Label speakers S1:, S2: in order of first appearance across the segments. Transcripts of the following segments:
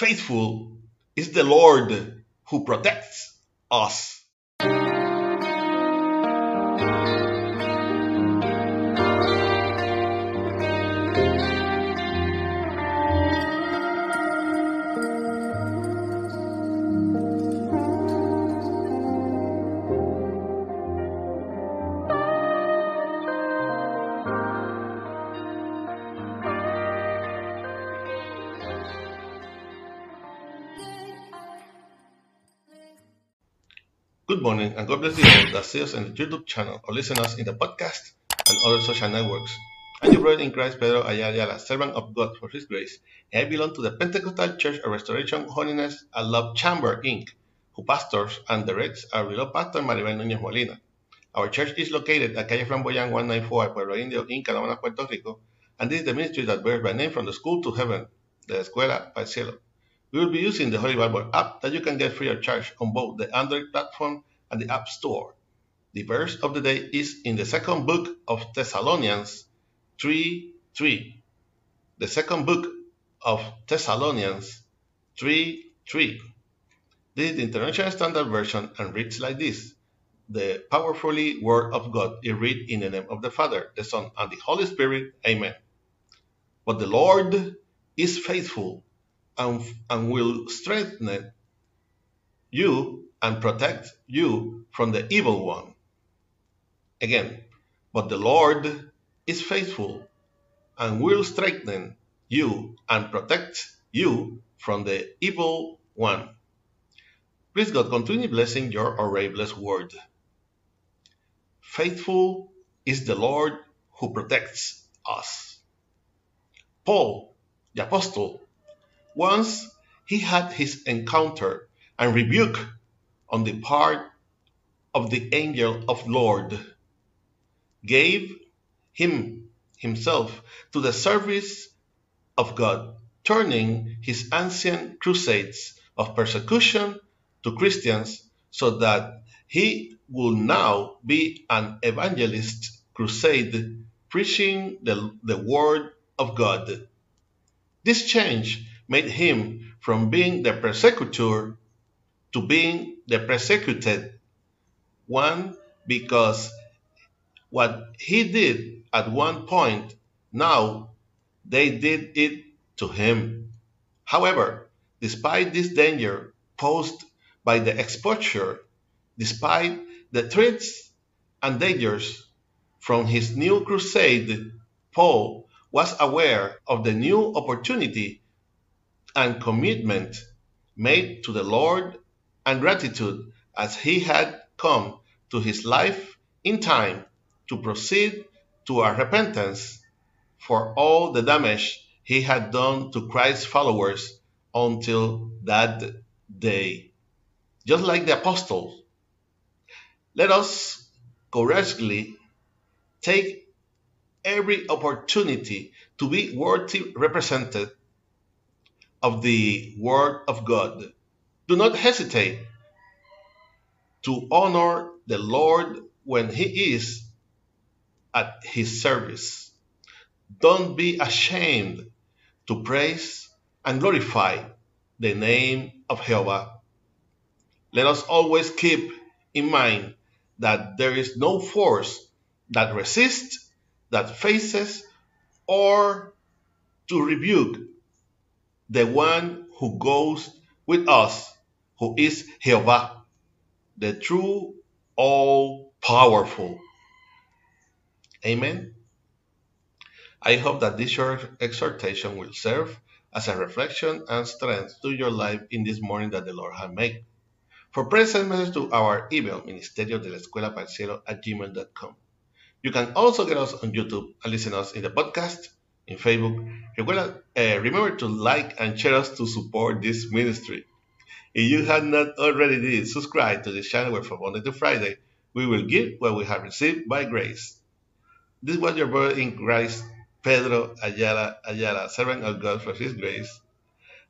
S1: Faithful is the Lord who protects us. Good morning and God bless you all that see us in the YouTube channel or listen us in the podcast and other social networks. I'm your brother in Christ, Pedro Ayala, servant of God for His grace, and I belong to the Pentecostal Church of Restoration, Holiness, and Love Chamber, Inc., who pastors and directs our beloved pastor Maribel Núñez Molina. Our church is located at Calle Flamboyant 194, Pueblo Indio, in Canóvanas, Puerto Rico, and this is the ministry that bears my name from the school to heaven, the Escuela el Cielo. We will be using the Holy Bible app that you can get free of charge on both the Android platform and the App Store. The verse of the day is in the second book of Thessalonians 3 3. The second book of Thessalonians 3 3. This is the International Standard Version and reads like this The powerfully Word of God is read in the name of the Father, the Son, and the Holy Spirit. Amen. But the Lord is faithful and, and will strengthen you and protect you from the evil one. Again, but the Lord is faithful and will strengthen you and protect you from the evil one. Please God continue blessing your already blessed word. Faithful is the Lord who protects us. Paul, the apostle, once he had his encounter and rebuke on the part of the angel of Lord, gave him himself to the service of God, turning his ancient crusades of persecution to Christians so that he will now be an evangelist crusade preaching the, the word of God. This change made him from being the persecutor to being the persecuted one because what he did at one point, now they did it to him. However, despite this danger posed by the exposure, despite the threats and dangers from his new crusade, Paul was aware of the new opportunity and commitment made to the Lord and gratitude as he had come to his life in time to proceed to a repentance for all the damage he had done to Christ's followers until that day. Just like the apostles, let us courageously take every opportunity to be worthy represented of the Word of God do not hesitate to honor the Lord when He is at His service. Don't be ashamed to praise and glorify the name of Jehovah. Let us always keep in mind that there is no force that resists, that faces, or to rebuke the one who goes with us who is Jehovah, the true, all powerful. Amen. I hope that this short exhortation will serve as a reflection and strength to your life in this morning that the Lord has made. For prayer, present message to our email, ministerio de la escuela at gmail.com. You can also get us on YouTube and listen us in the podcast, in Facebook. Recuerda, uh, remember to like and share us to support this ministry. If you have not already did, subscribe to the channel where from Monday to Friday we will give what we have received by grace. This was your brother in Christ, Pedro Ayala Ayala, servant of God for his grace.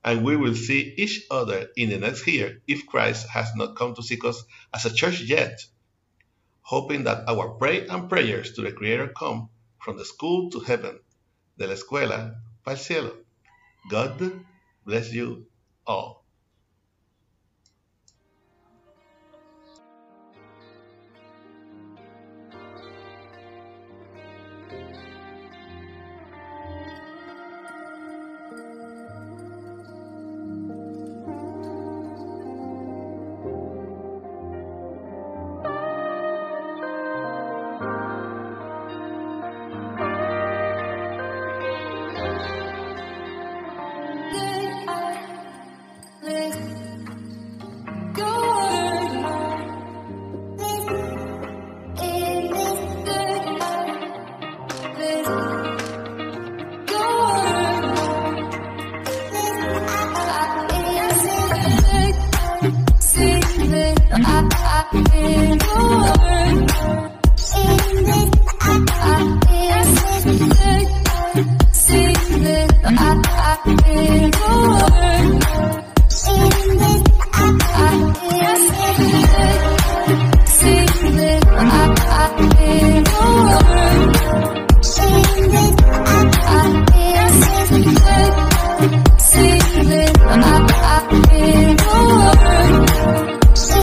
S1: And we will see each other in the next year if Christ has not come to seek us as a church yet, hoping that our prayer and prayers to the Creator come from the school to heaven, de la escuela para el cielo. God bless you Oh,